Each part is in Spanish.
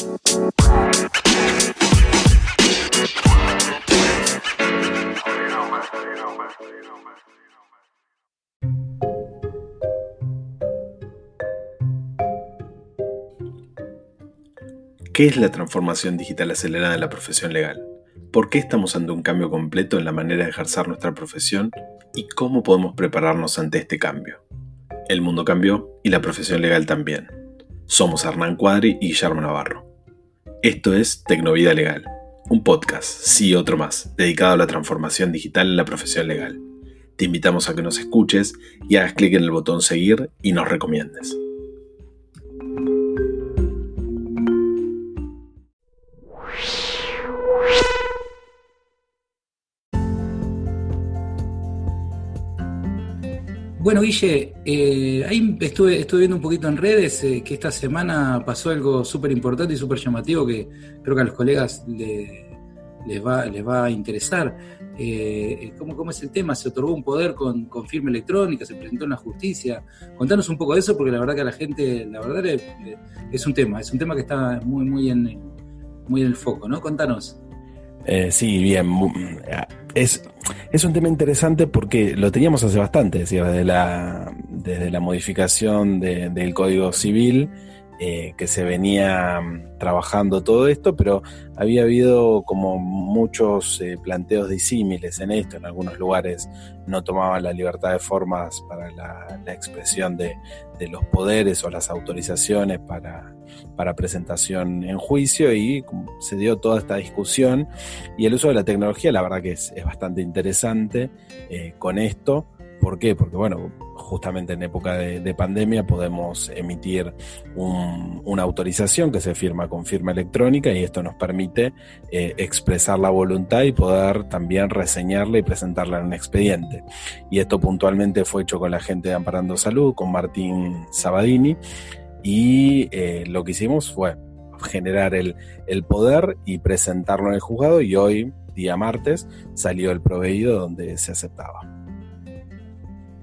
¿Qué es la transformación digital acelerada en la profesión legal? ¿Por qué estamos ante un cambio completo en la manera de ejercer nuestra profesión? ¿Y cómo podemos prepararnos ante este cambio? El mundo cambió y la profesión legal también. Somos Hernán Cuadri y Guillermo Navarro. Esto es Tecnovida Legal, un podcast, sí otro más, dedicado a la transformación digital en la profesión legal. Te invitamos a que nos escuches y hagas clic en el botón seguir y nos recomiendes. Bueno, Guille, eh, ahí estuve, estuve viendo un poquito en redes eh, que esta semana pasó algo súper importante y súper llamativo que creo que a los colegas les, va, les va a interesar. Eh, ¿cómo, es el tema? ¿Se otorgó un poder con, firma electrónica? ¿Se presentó en la justicia? Contanos un poco de eso porque la verdad que a la gente, la verdad es un tema, es un tema que está muy, muy, en, muy en el foco, ¿no? Contanos. sí, bien. Es, es un tema interesante porque lo teníamos hace bastante, desde la, desde la modificación del Código Civil, eh, que se venía mm, trabajando todo esto, pero había habido como muchos eh, planteos disímiles en esto. En algunos lugares no tomaban la libertad de formas para la, expresión de, los poderes o las autorizaciones para, para presentación en juicio y se dio toda esta discusión y el uso de la tecnología la verdad que es, bastante interesante eh, con esto. ¿Por qué? Porque bueno, justamente en época de, pandemia podemos emitir una autorización que se firma con firma electrónica y esto nos permite eh, expresar la voluntad y poder también reseñarla y presentarla en un expediente. Y esto puntualmente fue hecho con la gente de Amparando Salud, con Martín Sabadini, y eh, lo que hicimos fue generar el, el poder y presentarlo en el juzgado y hoy, día martes, salió el proveído donde se aceptaba.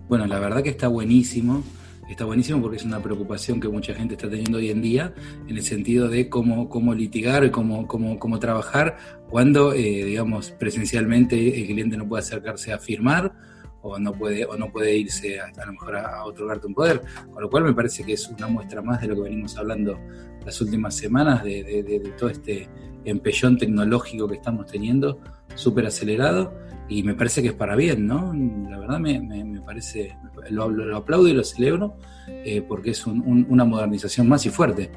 Bueno, la verdad que está buenísimo. Está buenísimo porque es una preocupación que mucha gente está teniendo hoy en día en el sentido de cómo, cómo litigar cómo, cómo, cómo trabajar cuando, eh, digamos, presencialmente el cliente no puede acercarse a firmar o no puede, o no puede irse a, a lo mejor a, otorgarte un poder. Con lo cual me parece que es una muestra más de lo que venimos hablando las últimas semanas, de, de todo este empellón tecnológico que estamos teniendo, súper acelerado y me parece que es para bien, ¿no? La verdad me, me, parece, lo, lo, aplaudo y lo celebro eh, porque es una modernización más y fuerte.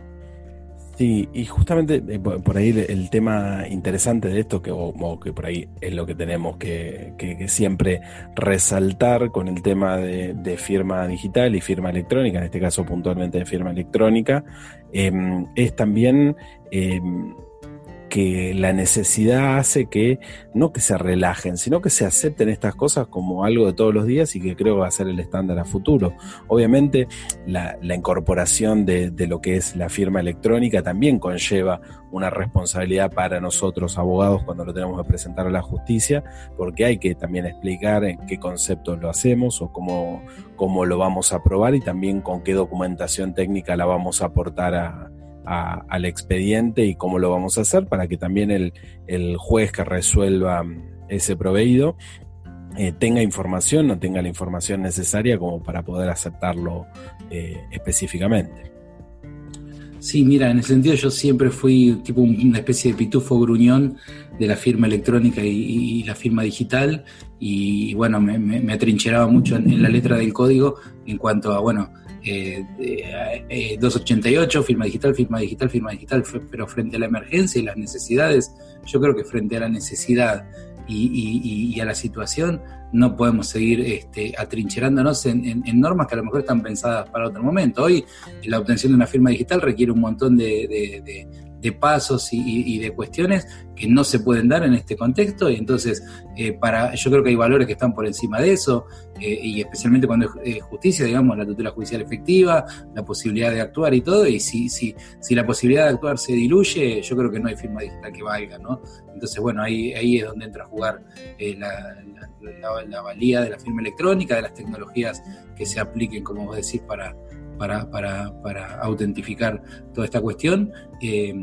Sí, y justamente eh, por ahí el, tema interesante de esto, que, o, que por ahí es lo que tenemos que, que, siempre resaltar con el tema de, firma digital y firma electrónica, en este caso puntualmente de firma electrónica, em, es también... que la necesidad hace que no que se relajen, sino que se acepten estas cosas como algo de todos los días y que creo va a ser el estándar a futuro. Obviamente la, incorporación de, lo que es la firma electrónica también conlleva una responsabilidad para nosotros abogados cuando lo tenemos que presentar a la justicia, porque hay que también explicar en qué conceptos lo hacemos o cómo, cómo lo vamos a probar y también con qué documentación técnica la vamos a aportar a al expediente y cómo lo vamos a hacer para que también el, juez que resuelva ese proveído eh, tenga información, no tenga la información necesaria como para poder aceptarlo eh, específicamente. Sí, mira, en el sentido yo siempre fui tipo una especie de pitufo gruñón de la firma electrónica y, la firma digital y, bueno, me, atrincheraba mucho en, la letra del código en cuanto a, bueno, 288, eh, firma digital, firma digital, firma digital, pero frente a la emergencia y las necesidades, yo creo que frente a la necesidad y, a la situación, no podemos seguir este, atrincherándonos en, normas que a lo mejor están pensadas para otro momento. Hoy la obtención de una firma digital requiere un montón de pasos y, de cuestiones que no se pueden dar en este contexto. Y entonces eh, para yo creo que hay valores que están por encima de eso eh, y especialmente cuando es justicia digamos la tutela judicial efectiva la posibilidad de actuar y todo y si si si la posibilidad de actuar se diluye yo creo que no hay firma digital que valga no entonces bueno ahí ahí es donde entra a jugar eh, la, la valía de la firma electrónica de las tecnologías que se apliquen como vos decís para para, para, para autentificar toda esta cuestión. Eh,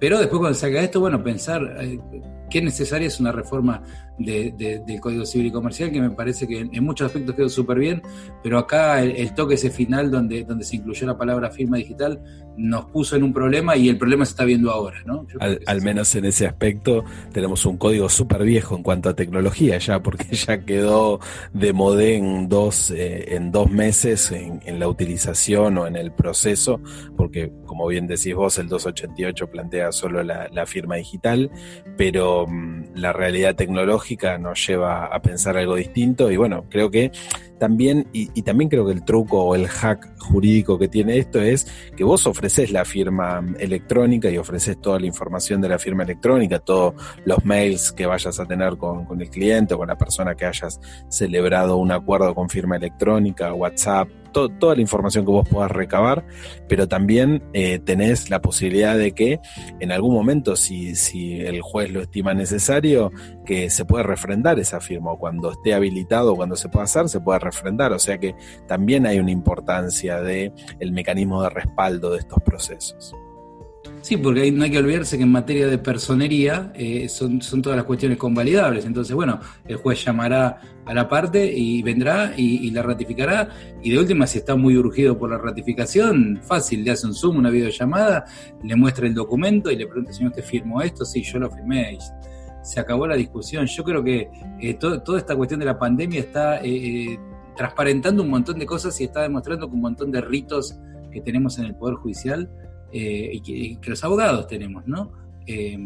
Pero después cuando se haga esto, bueno, pensar eh, qué necesaria es una reforma del Código Civil y Comercial, que me parece que en, muchos aspectos quedó súper bien, pero acá el, toque ese final donde, donde se incluyó la palabra firma digital nos puso en un problema y el problema se está viendo ahora, ¿no? Al, menos en ese aspecto tenemos un código súper viejo en cuanto a tecnología ya, porque ya quedó de modé en dos, eh, en dos meses en, en, la utilización o en el proceso, porque como bien decís vos, el 288 plantea solo la, la firma digital, pero mm, la realidad tecnológica nos lleva a pensar algo distinto. Y bueno, creo que también, y, también creo que el truco o el hack jurídico que tiene esto es que vos ofreces la firma electrónica y ofreces toda la información de la firma electrónica, todos los mails que vayas a tener con, con el cliente o con la persona que hayas celebrado un acuerdo con firma electrónica, WhatsApp, toda la información que vos puedas recabar, pero también eh, tenés la posibilidad de que en algún momento, si, si el juez lo estima necesario, que se pueda refrendar esa firma, o cuando esté habilitado, cuando se pueda hacer, se pueda refrendar. O sea que también hay una importancia de el mecanismo de respaldo de estos procesos. Sí, porque no hay que olvidarse que en materia de personería eh, son, todas las cuestiones convalidables. Entonces, bueno, el juez llamará a la parte y vendrá y, la ratificará. Y de última, si está muy urgido por la ratificación, fácil, le hace un Zoom, una videollamada, le muestra el documento y le pregunta, señor, ¿usted firmó esto? Sí, yo lo firmé. Y se acabó la discusión. Yo creo que eh, toda esta cuestión de la pandemia está eh, transparentando un montón de cosas y está demostrando que un montón de ritos que tenemos en el Poder Judicial eh, y, que, los abogados tenemos, ¿no? Eh,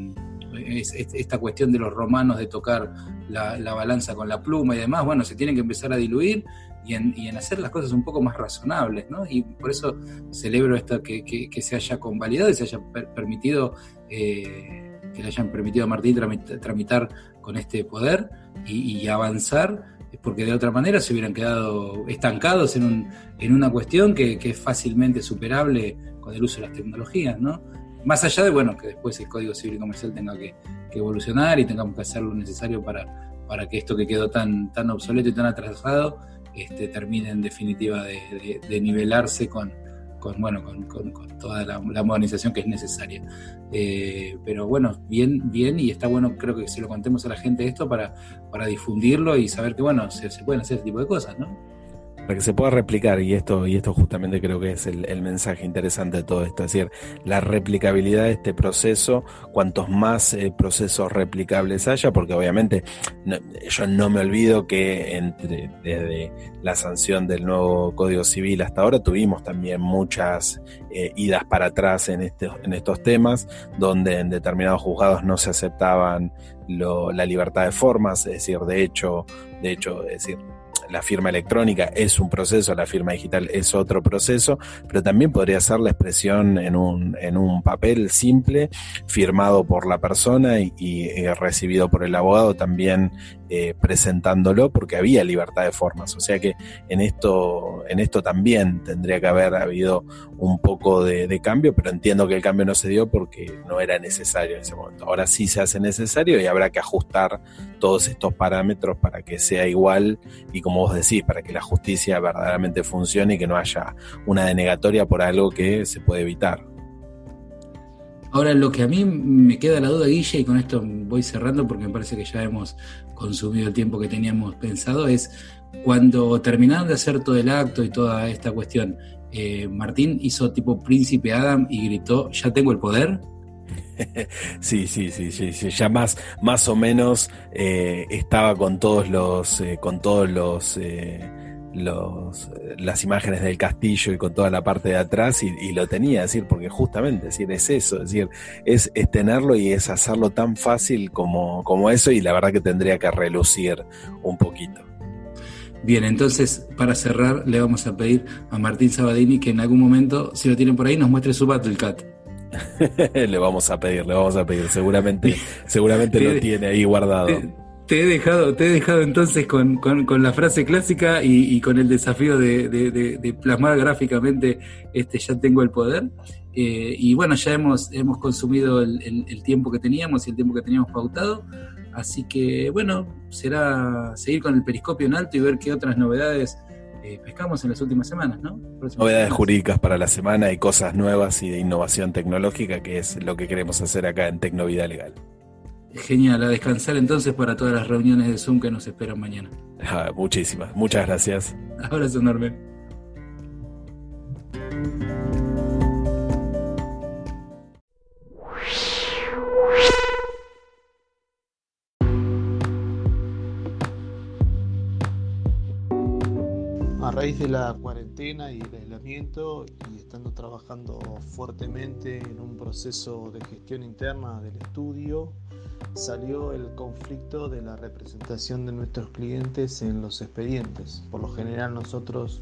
esta cuestión de los romanos de tocar la, balanza con la pluma y demás, bueno, se tienen que empezar a diluir y en, hacer las cosas un poco más razonables, ¿no? Y por eso celebro esto que, se haya convalidado y se haya permitido, eh, que le hayan permitido a Martín tramitar, con este poder y, avanzar porque de otra manera se hubieran quedado estancados en, un, en una cuestión que, que, es fácilmente superable con el uso de las tecnologías, ¿no? Más allá de, bueno, que después el Código Civil y Comercial tenga que, evolucionar y tengamos que hacer lo necesario para, para que esto que quedó tan, tan obsoleto y tan atrasado este, termine en definitiva de, nivelarse con, con, bueno, con, toda la, modernización que es necesaria. Eh, pero bueno, bien, bien, y está bueno, creo que se lo contemos a la gente esto para, para difundirlo y saber que, bueno, se, se pueden hacer ese tipo de cosas, ¿no? Para que se pueda replicar, y esto, y esto justamente creo que es el, mensaje interesante de todo esto, es decir, la replicabilidad de este proceso, cuantos más eh, procesos replicables haya, porque obviamente yo no me olvido que entre desde la sanción del nuevo Código Civil hasta ahora tuvimos también muchas eh, idas para atrás en, este, en estos temas, donde en determinados juzgados no se aceptaban la libertad de formas, es decir, de hecho, de hecho, es decir, la firma electrónica es un proceso, la firma digital es otro proceso, pero también podría ser la expresión en un, en un papel simple, firmado por la persona y, y recibido por el abogado también eh, presentándolo porque había libertad de formas. O sea que en esto, en esto también tendría que haber habido un poco de, cambio, pero entiendo que el cambio no se dio porque no era necesario en ese momento. Ahora sí se hace necesario y habrá que ajustar todos estos parámetros para que sea igual y como vos decís, para que la justicia verdaderamente funcione y que no haya una denegatoria por algo que se puede evitar. Ahora, lo que a mí me queda la duda, Guille, y con esto voy cerrando porque me parece que ya hemos consumido el tiempo que teníamos pensado, es cuando terminaron de hacer todo el acto y toda esta cuestión, eh, Martín hizo tipo príncipe Adam y gritó, ya tengo el poder. Sí, sí, sí, sí, ya más, más o menos eh, estaba con todos los, eh, con todos los los, las imágenes del castillo y con toda la parte de atrás y, lo tenía, decir, porque justamente decir, es eso, decir, es, es, tenerlo y es hacerlo tan fácil como, como eso y la verdad que tendría que relucir un poquito. Bien, entonces para cerrar le vamos a pedir a Martín Sabadini que en algún momento, si lo tienen por ahí, nos muestre su Battlecat. le vamos a pedir, le vamos a pedir, seguramente, seguramente lo tiene ahí guardado te he dejado, te he dejado entonces con, la frase clásica y, con el desafío de, plasmar gráficamente este ya tengo el poder. Eh, y bueno, ya hemos, hemos consumido el, tiempo que teníamos y el tiempo que teníamos pautado. Así que bueno, será seguir con el periscopio en alto y ver qué otras novedades eh, pescamos en las últimas semanas, ¿no? Novedades jurídicas para la semana y cosas nuevas y de innovación tecnológica, que es lo que queremos hacer acá en Tecnovida Legal. Genial, a descansar entonces para todas las reuniones de Zoom que nos esperan mañana. Ah, muchísimas, muchas gracias. Abrazo enorme. Raíz de la cuarentena y el aislamiento y estando trabajando fuertemente en un proceso de gestión interna del estudio, salió el conflicto de la representación de nuestros clientes en los expedientes. Por lo general nosotros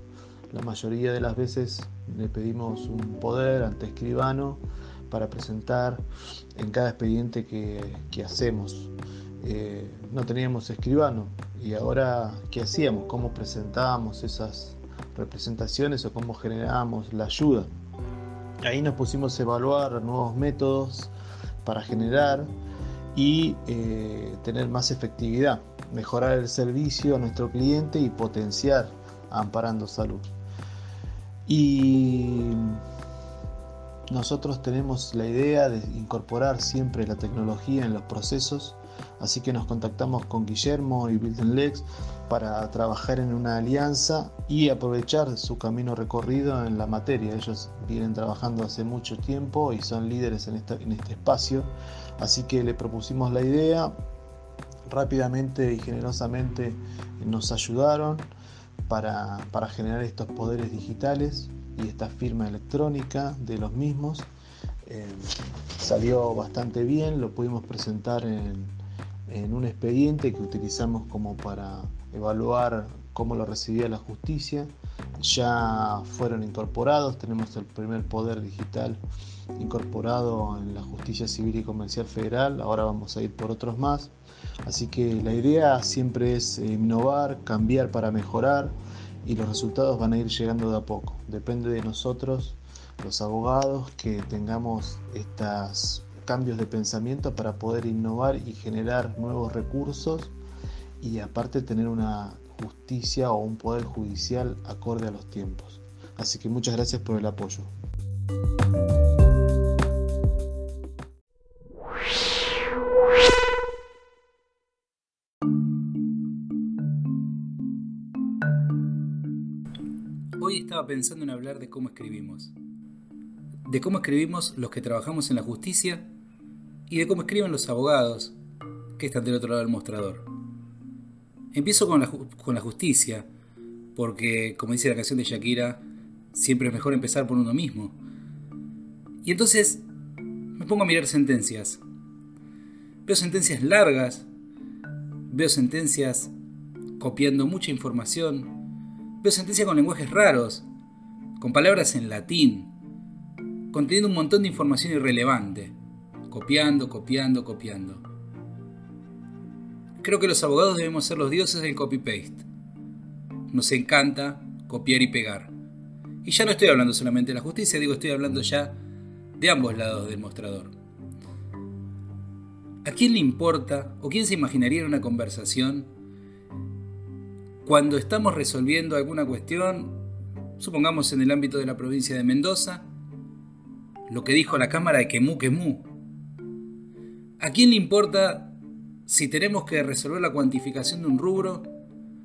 la mayoría de las veces le pedimos un poder ante escribano para presentar en cada expediente que, hacemos. Eh, no teníamos escribano y ahora qué hacíamos, cómo presentábamos esas representaciones o cómo generábamos la ayuda. Ahí nos pusimos a evaluar nuevos métodos para generar y eh, tener más efectividad, mejorar el servicio a nuestro cliente y potenciar Amparando Salud. Y nosotros tenemos la idea de incorporar siempre la tecnología en los procesos, así que nos contactamos con Guillermo y Building Lex para trabajar en una alianza y aprovechar su camino recorrido en la materia. Ellos vienen trabajando hace mucho tiempo y son líderes en, en este espacio, así que le propusimos la idea, rápidamente y generosamente nos ayudaron para, generar estos poderes digitales y esta firma electrónica de los mismos. Eh, salió bastante bien, lo pudimos presentar en, en un expediente que utilizamos como para evaluar cómo lo recibía la justicia. Ya fueron incorporados, tenemos el primer poder digital incorporado en la justicia civil y comercial federal, ahora vamos a ir por otros más. Así que la idea siempre es innovar, cambiar para mejorar y los resultados van a ir llegando de a poco. Depende de nosotros, los abogados, que tengamos estos cambios de pensamiento para poder innovar y generar nuevos recursos y aparte tener una justicia o un poder judicial acorde a los tiempos. Así que muchas gracias por el apoyo. Hoy estaba pensando en hablar de cómo escribimos. De cómo escribimos los que trabajamos en la justicia y de cómo escriben los abogados que están del otro lado del mostrador. Empiezo con la, justicia, porque como dice la canción de Shakira, siempre es mejor empezar por uno mismo. Y entonces me pongo a mirar sentencias. Veo sentencias largas, veo sentencias copiando mucha información, Veo sentencias con lenguajes raros, con palabras en latín, conteniendo un montón de información irrelevante, copiando, copiando, copiando. Creo que los abogados debemos ser los dioses del copy-paste. Nos encanta copiar y pegar. Y ya no estoy hablando solamente de la justicia, digo, estoy hablando ya de ambos lados del mostrador. ¿A quién le importa o quién se imaginaría en una conversación cuando estamos resolviendo alguna cuestión, supongamos en el ámbito de la provincia de Mendoza, lo que dijo la Cámara de Quemú Quemú. ¿A quién le importa si tenemos que resolver la cuantificación de un rubro,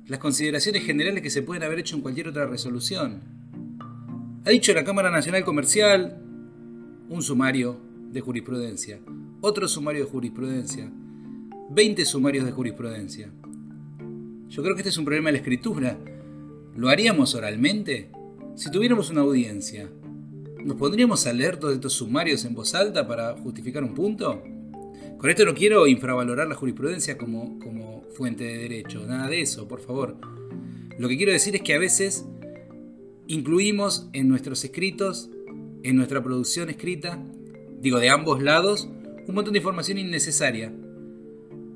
las consideraciones generales que se pueden haber hecho en cualquier otra resolución? Ha dicho la Cámara Nacional Comercial un sumario de jurisprudencia, otro sumario de jurisprudencia, 20 sumarios de jurisprudencia. Yo creo que este es un problema de la escritura. ¿Lo haríamos oralmente? Si tuviéramos una audiencia, ¿nos pondríamos a leer todos estos sumarios en voz alta para justificar un punto? Con esto no quiero infravalorar la jurisprudencia como, como fuente de derecho, nada de eso, por favor. Lo que quiero decir es que a veces incluimos en nuestros escritos, en nuestra producción escrita, digo de ambos lados, un montón de información innecesaria,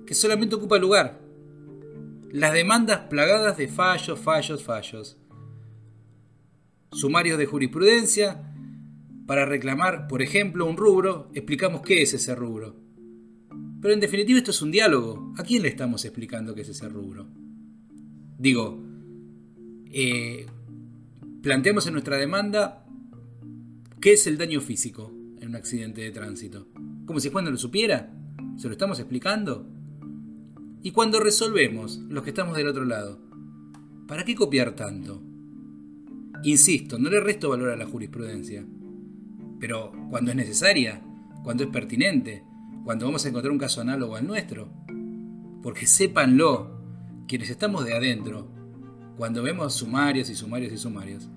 que solamente ocupa lugar las demandas plagadas de fallos, fallos, fallos. Sumarios de jurisprudencia. Para reclamar, por ejemplo, un rubro, explicamos qué es ese rubro. Pero en definitiva esto es un diálogo. ¿A quién le estamos explicando qué es ese rubro? Digo, eh, planteamos en nuestra demanda qué es el daño físico en un accidente de tránsito. Como si Juan no lo supiera. ¿Se lo estamos explicando? Y cuando resolvemos, los que estamos del otro lado, ¿para qué copiar tanto? Insisto, no le resto valor a la jurisprudencia. Pero cuando es necesaria, cuando es pertinente, cuando vamos a encontrar un caso análogo al nuestro. Porque sépanlo, quienes estamos de adentro, cuando vemos sumarios y sumarios y sumarios,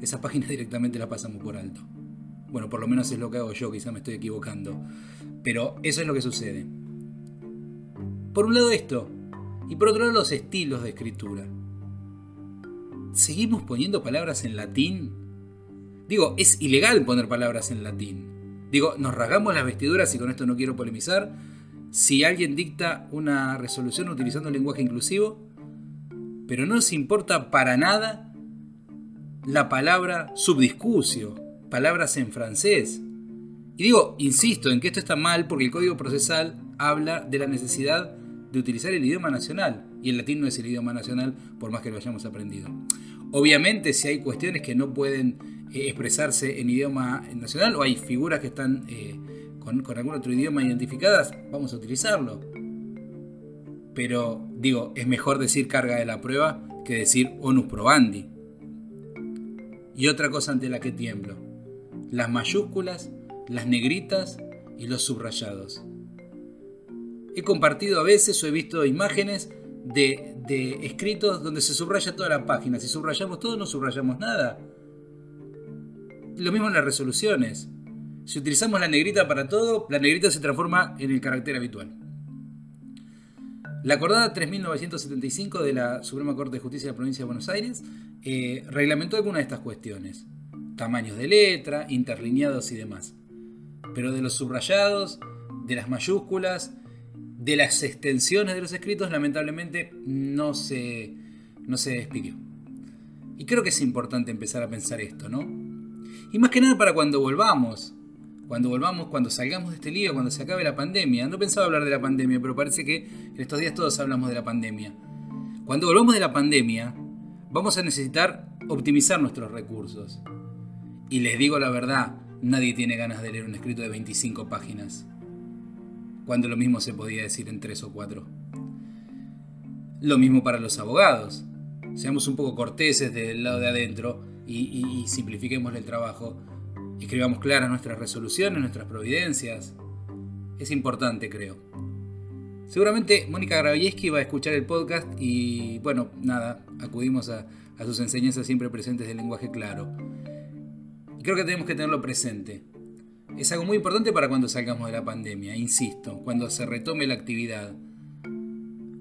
esas páginas directamente las pasamos por alto. Bueno, por lo menos es lo que hago yo, quizá me estoy equivocando. Pero eso es lo que sucede. Por un lado esto, y por otro lado los estilos de escritura. ¿Seguimos poniendo palabras en latín? Digo, es ilegal poner palabras en latín. Digo, nos rasgamos las vestiduras y con esto no quiero polemizar. Si alguien dicta una resolución utilizando el lenguaje inclusivo, pero no nos importa para nada la palabra subdiscusio, palabras en francés. Y digo, insisto en que esto está mal porque el Código Procesal habla de la necesidad de utilizar el idioma nacional. Y el latín no es el idioma nacional por más que lo hayamos aprendido. Obviamente si hay cuestiones que no pueden eh, expresarse en idioma nacional o hay figuras que están eh, con, con algún otro idioma identificadas, vamos a utilizarlo. Pero digo, es mejor decir carga de la prueba que decir onus probandi. Y otra cosa ante la que tiemblo, las mayúsculas, las negritas y los subrayados. He compartido a veces o he visto imágenes de, escritos donde se subraya toda la página. Si subrayamos todo, no subrayamos nada. Lo mismo en las resoluciones. Si utilizamos la negrita para todo, la negrita se transforma en el carácter habitual. La acordada 3975 de la Suprema Corte de Justicia de la Provincia de Buenos Aires eh, reglamentó algunas de estas cuestiones. Tamaños de letra, interlineados y demás. Pero de los subrayados, de las mayúsculas, de las extensiones de los escritos, lamentablemente no se, no se despidió. Y creo que es importante empezar a pensar esto, ¿no? Y más que nada para cuando volvamos, cuando volvamos, cuando salgamos de este lío, cuando se acabe la pandemia. No pensaba hablar de la pandemia, pero parece que en estos días todos hablamos de la pandemia. Cuando volvamos de la pandemia, vamos a necesitar optimizar nuestros recursos. Y les digo la verdad, nadie tiene ganas de leer un escrito de 25 páginas cuando lo mismo se podía decir en tres o cuatro. Lo mismo para los abogados. Seamos un poco corteses del lado de adentro y, simplifiquemos el trabajo. Escribamos claras nuestras resoluciones, nuestras providencias. Es importante, creo. Seguramente Mónica Gravieski va a escuchar el podcast y, bueno, nada, acudimos a, sus enseñanzas siempre presentes del lenguaje claro. Creo que tenemos que tenerlo presente es algo muy importante para cuando salgamos de la pandemia, insisto, cuando se retome la actividad.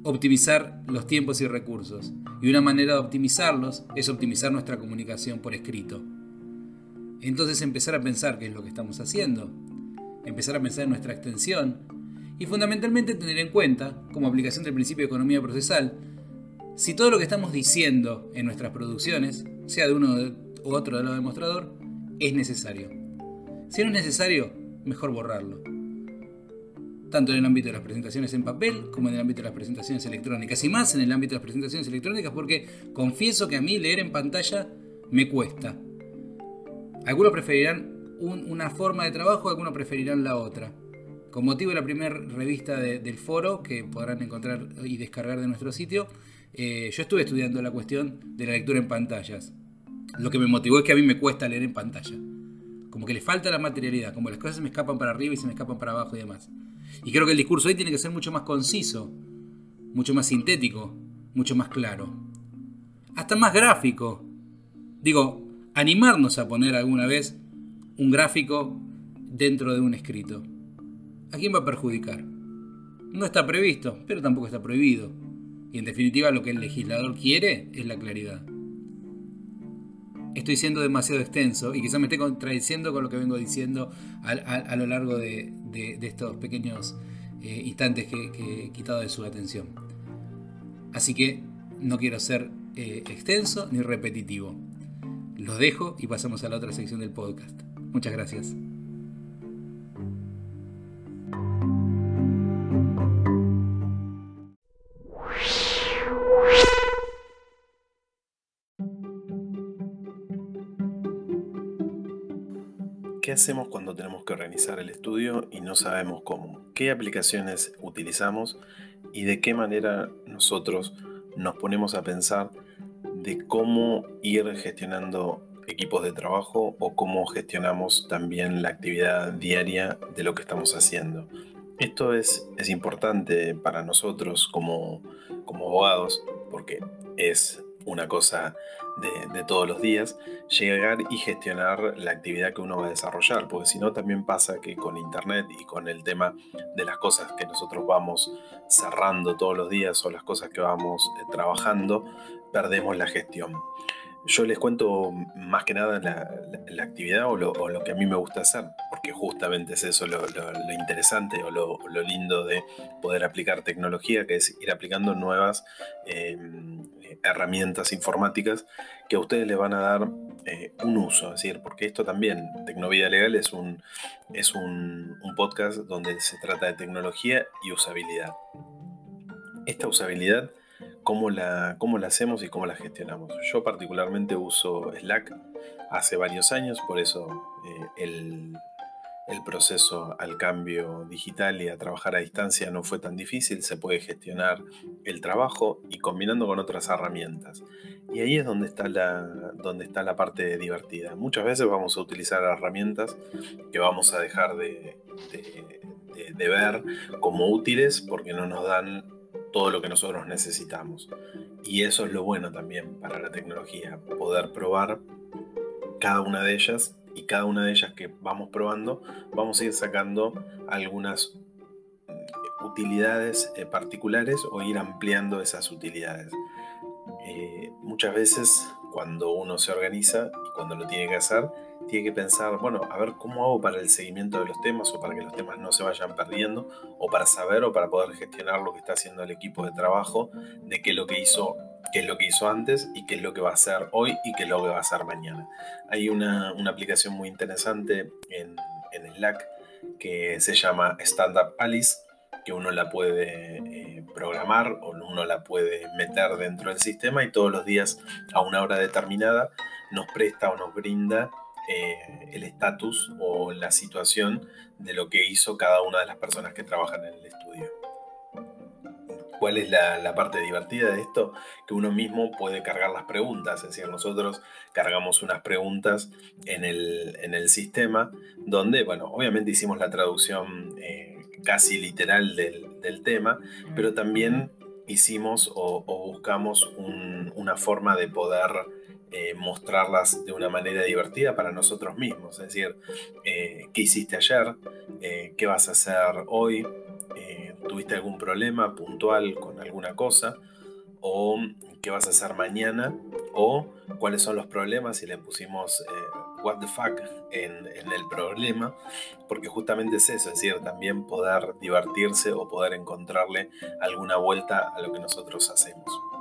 Optimizar los tiempos y recursos. Y una manera de optimizarlos es optimizar nuestra comunicación por escrito. Entonces empezar a pensar qué es lo que estamos haciendo, empezar a pensar en nuestra extensión y fundamentalmente tener en cuenta, como aplicación del principio de economía procesal, si todo lo que estamos diciendo en nuestras producciones, sea de uno u otro del lado demostrador, es necesario. Si no es necesario, mejor borrarlo. Tanto en el ámbito de las presentaciones en papel como en el ámbito de las presentaciones electrónicas. Y más en el ámbito de las presentaciones electrónicas porque confieso que a mí leer en pantalla me cuesta. Algunos preferirán una forma de trabajo, algunos preferirán la otra. Con motivo de la primera revista del foro, que podrán encontrar y descargar de nuestro sitio, eh, yo estuve estudiando la cuestión de la lectura en pantallas. Lo que me motivó es que a mí me cuesta leer en pantalla. Como que le falta la materialidad, como las cosas se me escapan para arriba y se me escapan para abajo y demás. Y creo que el discurso ahí tiene que ser mucho más conciso, mucho más sintético, mucho más claro. Hasta más gráfico. Digo, animarnos a poner alguna vez un gráfico dentro de un escrito. ¿A quién va a perjudicar? No está previsto, pero tampoco está prohibido. Y en definitiva lo que el legislador quiere es la claridad estoy siendo demasiado extenso y quizás me esté contradiciendo con lo que vengo diciendo a, lo largo de, estos pequeños eh, instantes que, he quitado de su atención. Así que no quiero ser eh, extenso ni repetitivo. Los dejo y pasamos a la otra sección del podcast. Muchas gracias. Hacemos cuando tenemos que organizar el estudio y no sabemos cómo? ¿Qué aplicaciones utilizamos y de qué manera nosotros nos ponemos a pensar de cómo ir gestionando equipos de trabajo o cómo gestionamos también la actividad diaria de lo que estamos haciendo? Esto es, es importante para nosotros como, como abogados porque es una cosa de, todos los días, llegar y gestionar la actividad que uno va a desarrollar, porque si no también pasa que con Internet y con el tema de las cosas que nosotros vamos cerrando todos los días o las cosas que vamos eh, trabajando, perdemos la gestión. Yo les cuento más que nada la, actividad o lo, que a mí me gusta hacer, porque justamente es eso lo, interesante o lo, lindo de poder aplicar tecnología, que es ir aplicando nuevas em, herramientas informáticas que a ustedes les van a dar eh, un uso. Es decir, porque esto también, Tecnovida Legal es, un, es un podcast donde se trata de tecnología y usabilidad. Esta usabilidad cómo la, cómo la hacemos y cómo la gestionamos. Yo particularmente uso Slack hace varios años, por eso eh, el, el proceso al cambio digital y a trabajar a distancia no fue tan difícil, se puede gestionar el trabajo y combinando con otras herramientas. Y ahí es donde está la, donde está la parte divertida. Muchas veces vamos a utilizar herramientas que vamos a dejar de, de ver como útiles porque no nos dan todo lo que nosotros necesitamos. Y eso es lo bueno también para la tecnología, poder probar cada una de ellas y cada una de ellas que vamos probando, vamos a ir sacando algunas mm, utilidades eh, particulares o ir ampliando esas utilidades. Eh, muchas veces cuando uno se organiza y cuando lo tiene que hacer, tiene que pensar, bueno, a ver cómo hago para el seguimiento de los temas o para que los temas no se vayan perdiendo o para saber o para poder gestionar lo que está haciendo el equipo de trabajo, de qué es lo que hizo, qué es lo que hizo antes y qué es lo que va a hacer hoy y qué es lo que va a hacer mañana. Hay una, aplicación muy interesante en, en Slack que se llama Stand Up Alice que uno la puede eh, programar o uno la puede meter dentro del sistema y todos los días a una hora determinada nos presta o nos brinda eh, el estatus o la situación de lo que hizo cada una de las personas que trabajan en el estudio. ¿Cuál es la, parte divertida de esto? Que uno mismo puede cargar las preguntas, es decir, nosotros cargamos unas preguntas en el, sistema donde, bueno, obviamente hicimos la traducción eh, casi literal del, tema, pero también hicimos o, buscamos una forma de poder eh, mostrarlas de una manera divertida para nosotros mismos. Es decir, eh, ¿qué hiciste ayer? Eh, ¿Qué vas a hacer hoy? ¿Tuviste algún problema puntual con alguna cosa? ¿O qué vas a hacer mañana? ¿O cuáles son los problemas? Y le pusimos what the fuck en, el problema, porque justamente es eso, es decir, también poder divertirse o poder encontrarle alguna vuelta a lo que nosotros hacemos.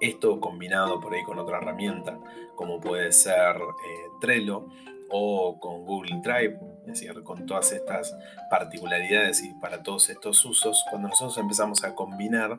Esto combinado por ahí con otra herramienta, como puede ser eh, Trello o con Google Drive, es decir, con todas estas particularidades y para todos estos usos, cuando nosotros empezamos a combinar,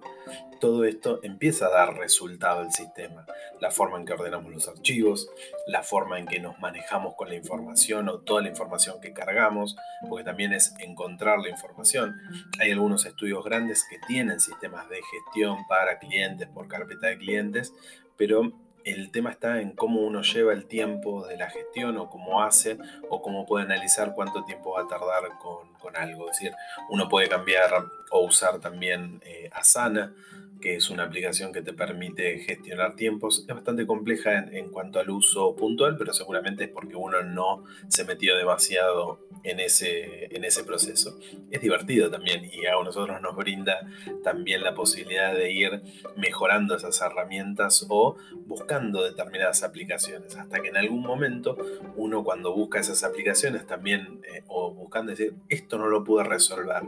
todo esto empieza a dar resultado al sistema. La forma en que ordenamos los archivos, la forma en que nos manejamos con la información o toda la información que cargamos, porque también es encontrar la información. Hay algunos estudios grandes que tienen sistemas de gestión para clientes por carpeta de clientes, pero el tema está en cómo uno lleva el tiempo de la gestión o cómo hace o cómo puede analizar cuánto tiempo va a tardar con, algo. Es decir, uno puede cambiar o usar también eh, Asana que es una aplicación que te permite gestionar tiempos. Es bastante compleja en, cuanto al uso puntual, pero seguramente es porque uno no se metió demasiado en ese, en ese proceso. Es divertido también y a nosotros nos brinda también la posibilidad de ir mejorando esas herramientas o buscando determinadas aplicaciones, hasta que en algún momento uno cuando busca esas aplicaciones también, eh, o buscando decir, esto no lo pude resolver,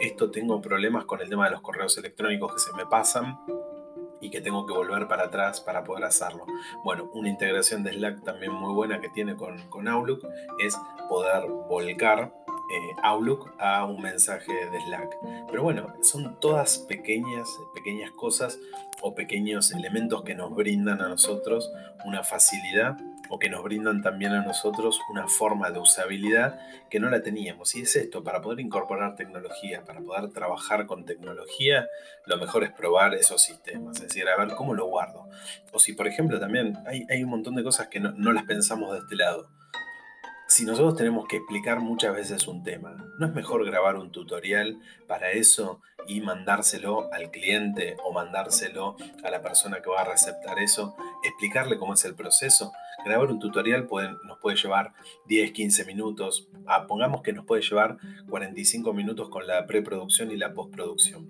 esto tengo problemas con el tema de los correos electrónicos que se me pasan, y que tengo que volver para atrás para poder hacerlo. Bueno, una integración de Slack también muy buena que tiene con, con Outlook es poder volcar eh, Outlook a un mensaje de Slack. Pero bueno, son todas pequeñas, pequeñas cosas o pequeños elementos que nos brindan a nosotros una facilidad o que nos brindan también a nosotros una forma de usabilidad que no la teníamos. Y es esto, para poder incorporar tecnología, para poder trabajar con tecnología, lo mejor es probar esos sistemas, es decir, a ver cómo lo guardo. O si, por ejemplo, también hay, hay un montón de cosas que no, no las pensamos de este lado. Si nosotros tenemos que explicar muchas veces un tema, ¿no es mejor grabar un tutorial para eso y mandárselo al cliente o mandárselo a la persona que va a receptar eso? Explicarle cómo es el proceso. Grabar un tutorial nos puede llevar 10, 15 minutos. Ah, pongamos que nos puede llevar 45 minutos con la preproducción y la postproducción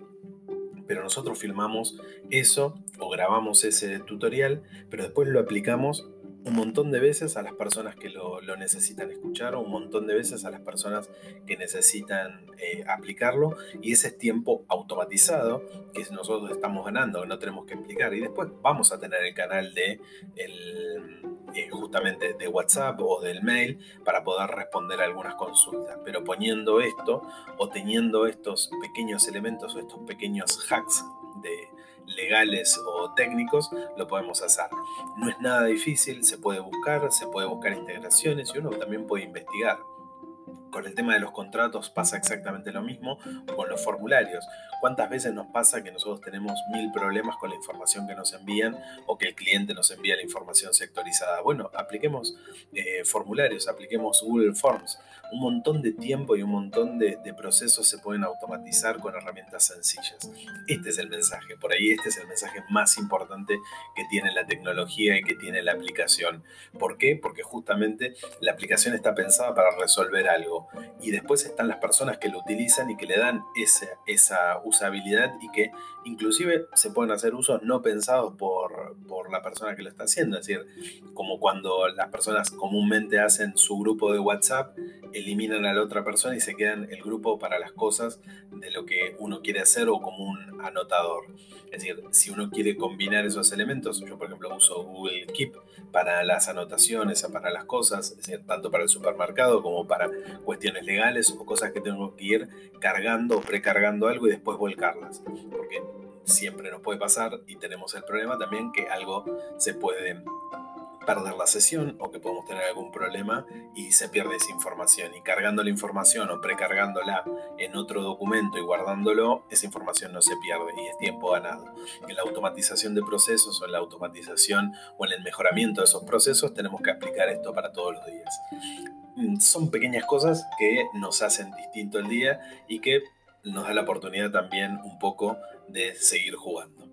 pero nosotros filmamos eso o grabamos ese tutorial, pero después lo aplicamos un montón de veces a las personas que lo, necesitan escuchar un montón de veces a las personas que necesitan eh, aplicarlo y ese es tiempo automatizado que nosotros estamos ganando, que no tenemos que explicar. Y después vamos a tener el canal de eh, justamente de WhatsApp o del mail para poder responder algunas consultas, pero poniendo esto o teniendo estos pequeños elementos o estos pequeños hacks de, legales o técnicos, lo podemos hacer. No es nada difícil, se puede buscar, se puede buscar integraciones y uno también puede investigar. Con el tema de los contratos pasa exactamente lo mismo, con los formularios. ¿Cuántas veces nos pasa que nosotros tenemos mil problemas con la información que nos envían o que el cliente nos envía la información sectorizada? Bueno, apliquemos eh, formularios, apliquemos Google Forms. Un montón de tiempo y un montón de, de procesos se pueden automatizar con herramientas sencillas. Este es el mensaje, por ahí este es el mensaje más importante que tiene la tecnología y que tiene la aplicación. ¿Por qué? Porque justamente la aplicación está pensada para resolver algo y después están las personas que lo utilizan y que le dan esa, usabilidad y que inclusive se pueden hacer usos no pensados por, por la persona que lo está haciendo. Es decir, como cuando las personas comúnmente hacen su grupo de WhatsApp, eliminan a la otra persona y se quedan el grupo para las cosas de lo que uno quiere hacer o como un anotador. Es decir, si uno quiere combinar esos elementos, yo por ejemplo uso Google Keep para las anotaciones, para las cosas, es decir, tanto para el supermercado como para cuestiones legales o cosas que tengo que ir cargando o precargando algo y después volcarlas. Porque siempre nos puede pasar y tenemos el problema también que algo se puede perder la sesión o que podemos tener algún problema y se pierde esa información. Y cargando la información o precargándola en otro documento y guardándolo, esa información no se pierde y es tiempo ganado. En la automatización de procesos o en la automatización o en el mejoramiento de esos procesos tenemos que aplicar esto para todos los días. Mm, son pequeñas cosas que nos hacen distinto el día y que nos da la oportunidad también un poco de seguir jugando.